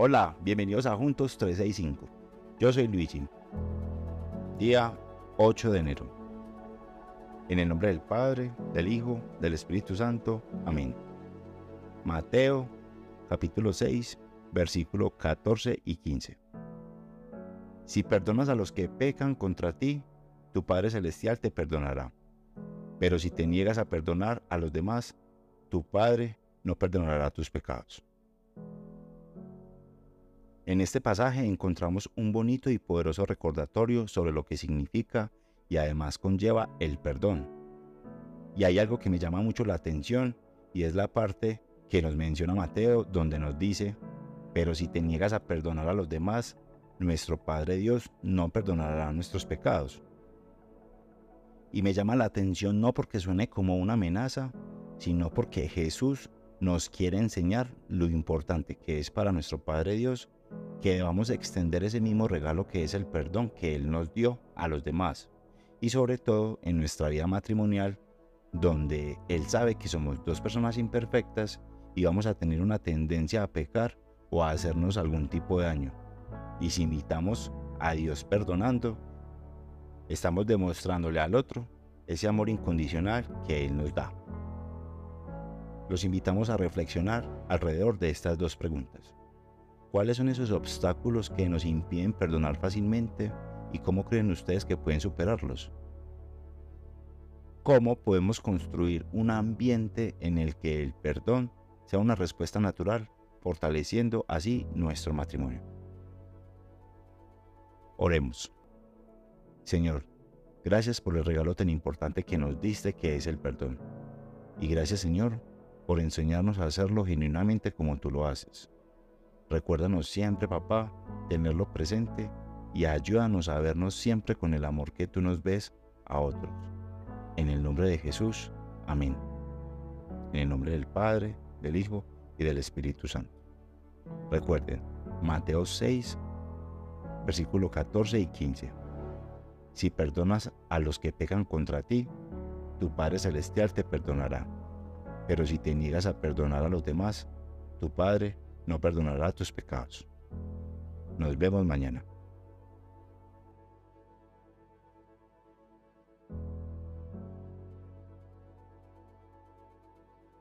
Hola, bienvenidos a Juntos 365. Yo soy Luigi. Día 8 de enero. En el nombre del Padre, del Hijo, del Espíritu Santo. Amén. Mateo, capítulo 6, versículo 14 y 15. Si perdonas a los que pecan contra ti, tu Padre Celestial te perdonará. Pero si te niegas a perdonar a los demás, tu Padre no perdonará tus pecados. En este pasaje encontramos un bonito y poderoso recordatorio sobre lo que significa y además conlleva el perdón. Y hay algo que me llama mucho la atención y es la parte que nos menciona Mateo donde nos dice, pero si te niegas a perdonar a los demás, nuestro Padre Dios no perdonará nuestros pecados. Y me llama la atención no porque suene como una amenaza, sino porque Jesús nos quiere enseñar lo importante que es para nuestro Padre Dios que debamos extender ese mismo regalo que es el perdón que Él nos dio a los demás. Y sobre todo en nuestra vida matrimonial, donde Él sabe que somos dos personas imperfectas y vamos a tener una tendencia a pecar o a hacernos algún tipo de daño. Y si invitamos a Dios perdonando, estamos demostrándole al otro ese amor incondicional que Él nos da. Los invitamos a reflexionar alrededor de estas dos preguntas. ¿Cuáles son esos obstáculos que nos impiden perdonar fácilmente y cómo creen ustedes que pueden superarlos? ¿Cómo podemos construir un ambiente en el que el perdón sea una respuesta natural, fortaleciendo así nuestro matrimonio? Oremos. Señor, gracias por el regalo tan importante que nos diste que es el perdón. Y gracias Señor por enseñarnos a hacerlo genuinamente como tú lo haces. Recuérdanos siempre, papá, tenerlo presente y ayúdanos a vernos siempre con el amor que tú nos ves a otros. En el nombre de Jesús, amén. En el nombre del Padre, del Hijo y del Espíritu Santo. Recuerden, Mateo 6, versículo 14 y 15. Si perdonas a los que pecan contra ti, tu Padre Celestial te perdonará. Pero si te niegas a perdonar a los demás, tu Padre no perdonará tus pecados. Nos vemos mañana.